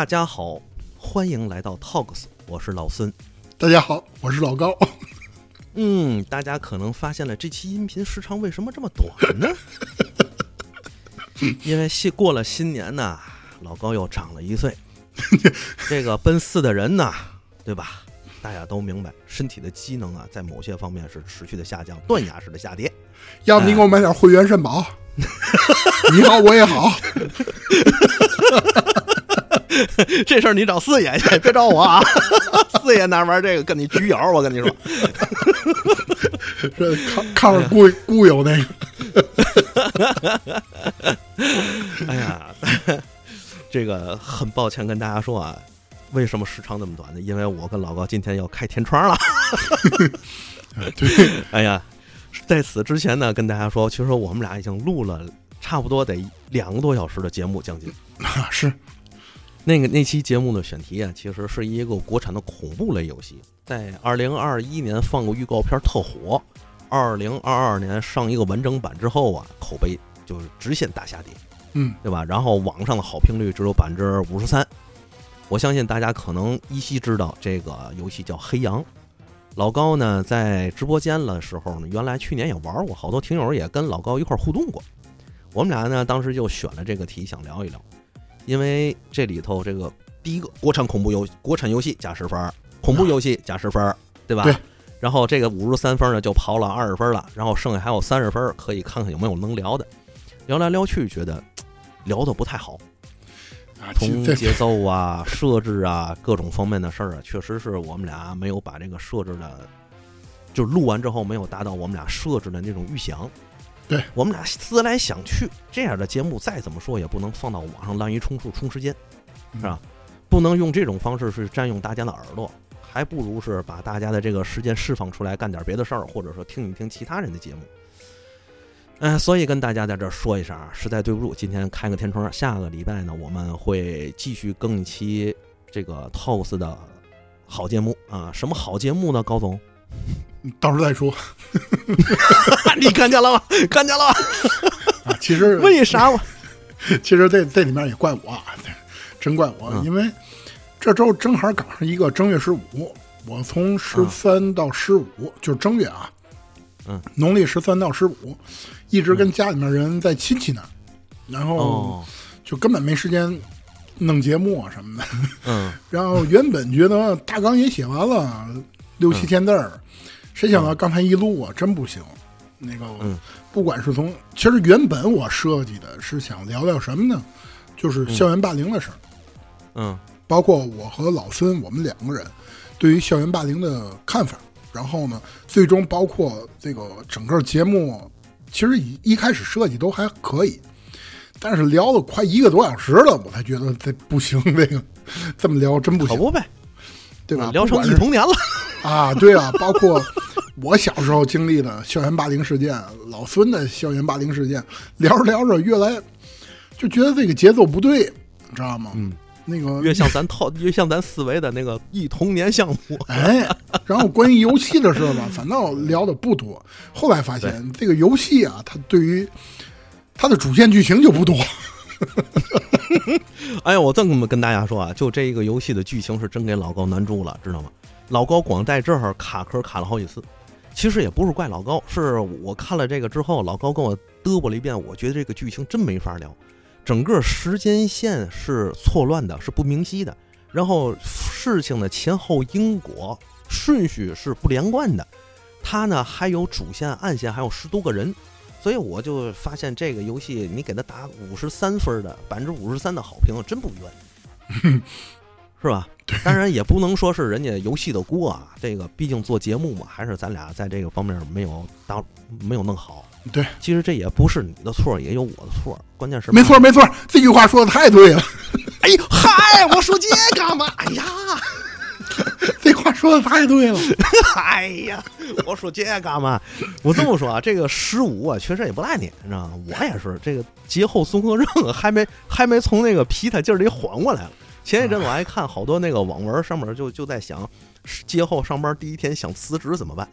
大家好，欢迎来到 Talks，我是老孙。大家好，我是老高。嗯，大家可能发现了这期音频时长为什么这么短呢？因为新过了新年呐，老高又长了一岁。这个奔四的人呐，对吧？大家都明白，身体的机能啊，在某些方面是持续的下降，断崖式的下跌。要不你给我买点会员肾宝？你好，我也好。这事儿你找四爷去，别找我啊！四爷哪玩这个，跟你局友，我跟你说。这看看着固固有那个。哎呀，这个很抱歉跟大家说啊，为什么时长那么短呢？因为我跟老高今天要开天窗了。对，哎呀，在此之前呢，跟大家说，其实我们俩已经录了差不多得两个多小时的节目，将近。啊，是。那个那期节目的选题啊，其实是一个国产的恐怖类游戏，在二零二一年放过预告片特火，二零二二年上一个完整版之后啊，口碑就直线大下跌，嗯，对吧？然后网上的好评率只有百分之五十三，我相信大家可能依稀知道这个游戏叫《黑羊》。老高呢在直播间的时候呢，原来去年也玩过，好多听友也跟老高一块互动过，我们俩呢当时就选了这个题想聊一聊。因为这里头这个第一个国产恐怖游国产游戏加十分，恐怖游戏加十分，对吧？对。然后这个五十三分呢就刨了二十分了，然后剩下还有三十分，可以看看有没有能聊的。聊来聊去觉得聊的不太好，从节奏啊、设置啊各种方面的事儿啊，确实是我们俩没有把这个设置的，就录完之后没有达到我们俩设置的那种预想。对我们俩思来想去，这样的节目再怎么说也不能放到网上滥竽充数充时间，是吧？不能用这种方式去占用大家的耳朵，还不如是把大家的这个时间释放出来干点别的事儿，或者说听一听其他人的节目。嗯，所以跟大家在这儿说一声啊，实在对不住，今天开个天窗，下个礼拜呢我们会继续更一期这个 TOS 的好节目啊，什么好节目呢？高总。到时候再说，你看见了吗？看见了吗？啊，其实 为啥？其实这这里面也怪我，真怪我，因为这周正好赶上一个正月十五，我从十三到十五，就是正月啊，嗯，农历十三到十五，一直跟家里面人在亲戚那，然后就根本没时间弄节目啊什么的，嗯，然后原本觉得大纲也写完了。六七千字儿，谁想到刚才一录啊，真不行。那个，不管是从，其实原本我设计的是想聊聊什么呢？就是校园霸凌的事儿。嗯，包括我和老孙我们两个人对于校园霸凌的看法。然后呢，最终包括这个整个节目，其实一一开始设计都还可以，但是聊了快一个多小时了，我才觉得这不行。这个 这么聊真不行。可不呗，对吧？聊成一童年了。啊，对啊，包括我小时候经历的校园霸凌事件，老孙的校园霸凌事件，聊着聊着越来就觉得这个节奏不对，你知道吗？嗯，那个越像咱套，越像咱思维的那个忆童年项目。哎，然后关于游戏的事吧，反倒聊的不多。后来发现这个游戏啊，它对于它的主线剧情就不多。哎呀，我这么跟大家说啊，就这一个游戏的剧情是真给老高难住了，知道吗？老高光在这儿卡壳卡了好几次，其实也不是怪老高，是我看了这个之后，老高跟我嘚啵了一遍，我觉得这个剧情真没法聊，整个时间线是错乱的，是不明晰的，然后事情的前后因果顺序是不连贯的，他呢还有主线、暗线，还有十多个人，所以我就发现这个游戏你给他打五十三分的百分之五十三的好评，真不冤。是吧？当然也不能说是人家游戏的锅啊，这个毕竟做节目嘛，还是咱俩在这个方面没有当没有弄好。对，其实这也不是你的错，也有我的错。关键是没错没错，这句话说的太对了。哎呦嗨，我说这干嘛？哎呀，这话说的太对了。哎呀，我说这干嘛？我这么说啊，这个十五啊，确实也不赖你，你知道吗？我也是这个节后综合症还没还没从那个皮他劲儿里缓过来了。前一阵我还看好多那个网文，上面就就在想，节后上班第一天想辞职怎么办？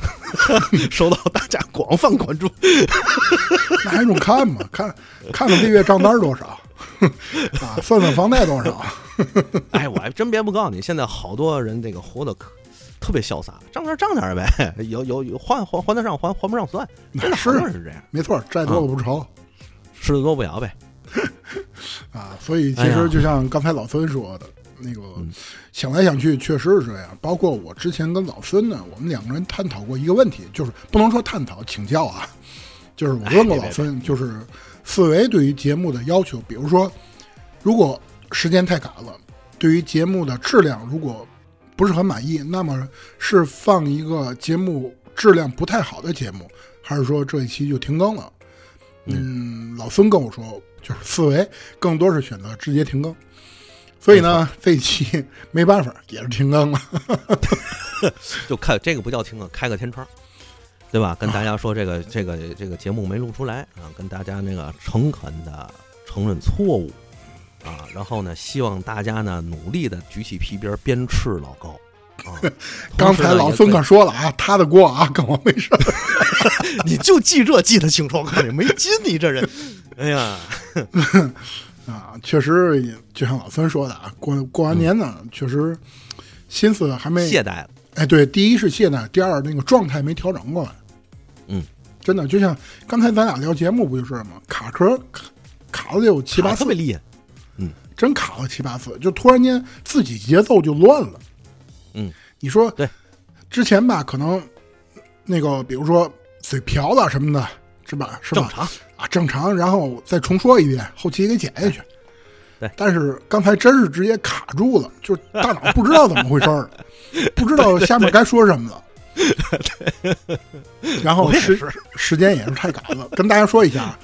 受到大家广泛关注，那还用看吗？看看看这月账单多少？啊，算算房贷多少？哎，我还真别不告诉你，现在好多人这个活的可特别潇洒，挣点挣点呗，有有有还还还得上还，还不上算，真的好多人是这样，没错，债多了不愁，吃的多不了呗。啊，所以其实就像刚才老孙说的，那个嗯想来想去，确实是这样。包括我之前跟老孙呢，我们两个人探讨过一个问题，就是不能说探讨，请教啊，就是我问过老孙，就是四维对于节目的要求，比如说，如果时间太赶了，对于节目的质量如果不是很满意，那么是放一个节目质量不太好的节目，还是说这一期就停更了？嗯，老孙跟我说，就是四维更多是选择直接停更，所以呢，这一期没办法也是停更了。就看这个不叫停更，开个天窗，对吧？跟大家说这个 这个这个节目没录出来啊，跟大家那个诚恳的承认错误啊，然后呢，希望大家呢努力的举起皮鞭鞭斥老高啊。刚才老孙可可说了啊，他的锅啊，跟我没事儿。你就记这记得清楚，我告诉你没劲，你这人，哎呀，啊，确实也就像老孙说的啊，过过完年呢，确实心思还没懈怠了。哎，对，第一是懈怠，第二那个状态没调整过来。嗯，真的就像刚才咱俩聊节目不就是吗？卡壳卡卡了有七八次。卡特别，厉害，嗯。真卡了七八次，就突然间自己节奏就乱了。嗯，你说对，之前吧，可能那个比如说嘴瓢了什么的，是吧？是吧？正常。啊，正常，然后再重说一遍，后期给剪下去。对但是刚才真是直接卡住了，就是大脑不知道怎么回事儿，不知道下面该说什么了。然后时时间也是太赶了，跟大家说一下，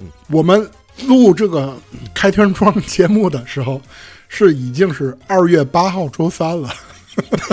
嗯我们录这个开天窗 节目的时候，是已经是二月八号周三了。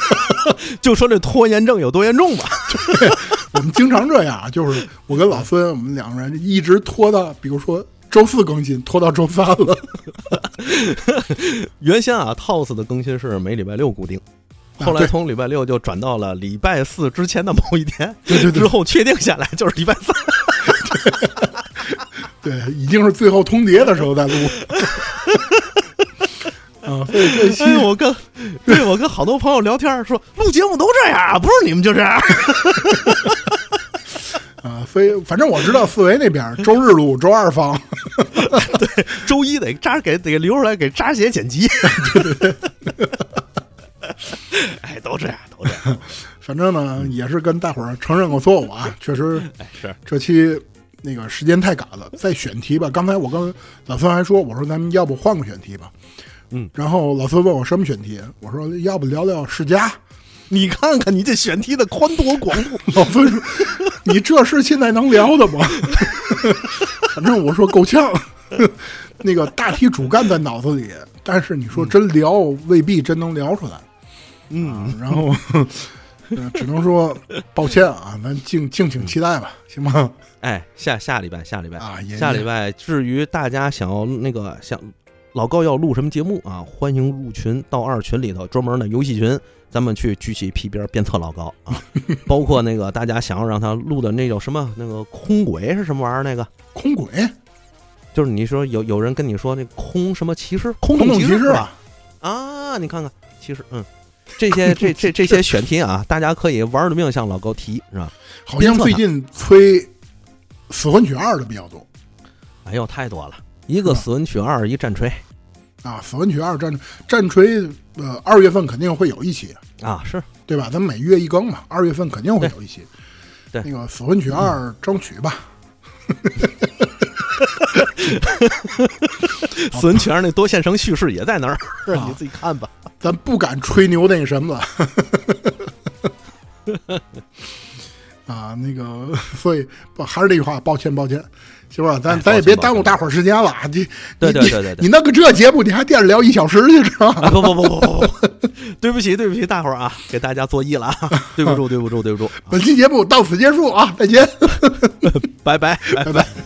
就说这拖延症有多严重吧。我们经常这样，就是我跟老孙，我们两个人一直拖到，比如说周四更新，拖到周三了。原先啊，TOS 的更新是每礼拜六固定，啊后来从礼拜六就转到了礼拜四之前的某一天，对对对之后确定下来就是礼拜三。对，已经是最后通牒的时候再录。啊，所以这期哎，我跟 对我跟好多朋友聊天说，录节目都这样啊，不是你们就这样。啊，所以反正我知道四维那边周日录，周二放。对周一得扎给得留出来给扎写剪辑。对对对哎，都这样，都这样。反正呢，也是跟大伙儿承认过错误啊，确实哎，是这期那个时间太赶了。再选题吧，刚才我跟老孙还说，我说咱们要不换个选题吧。嗯，然后老孙问我什么选题，我说要不聊聊世家。你看看你这选题的宽度和广度，老孙说：“你这是现在能聊的吗？”反正我说够呛，那个大体主干在脑子里，但是你说真聊，未必真能聊出来。嗯，然后，呃只能说抱歉啊，咱敬敬请期待吧，行吗？哎，下下礼拜，下礼拜啊下礼拜，至于大家想要那个想老高要录什么节目啊，欢迎入群到二群里头专门的游戏群，咱们去举起皮鞭鞭策老高啊。包括那个大家想要让他录的那叫什么那个空轨是什么玩意儿？那个空轨，就是你说有有人跟你说那空什么骑士，空空洞洞骑士士是吧？啊，你看看，骑士嗯。这些这这 这些选题啊，大家可以玩了命向老高提，是吧？好像最近催《死魂曲二》的比较多哎呦，太多了，一个死文曲二，一战锤啊，《死文曲二》战战锤，呃，二月份肯定会有一期，啊，是对吧？咱每月一更嘛，二月份肯定会有一期。对那个《死文曲二》争取吧。死文曲二那多线程叙事也在那儿，啊你自己看吧。咱不敢吹牛那什么了。啊，那个，所以不还是那句话，抱歉，抱歉，行吧？咱哎咱也别耽误大伙儿时间了。你对你对对对对你弄个这节目，你还惦着聊一小时去，知道吗？啊不不不不不不，对不起对不起，大伙儿啊，给大家作揖了啊，对不住对不住对不住，本期节目到此结束啊，再见，拜拜拜拜拜。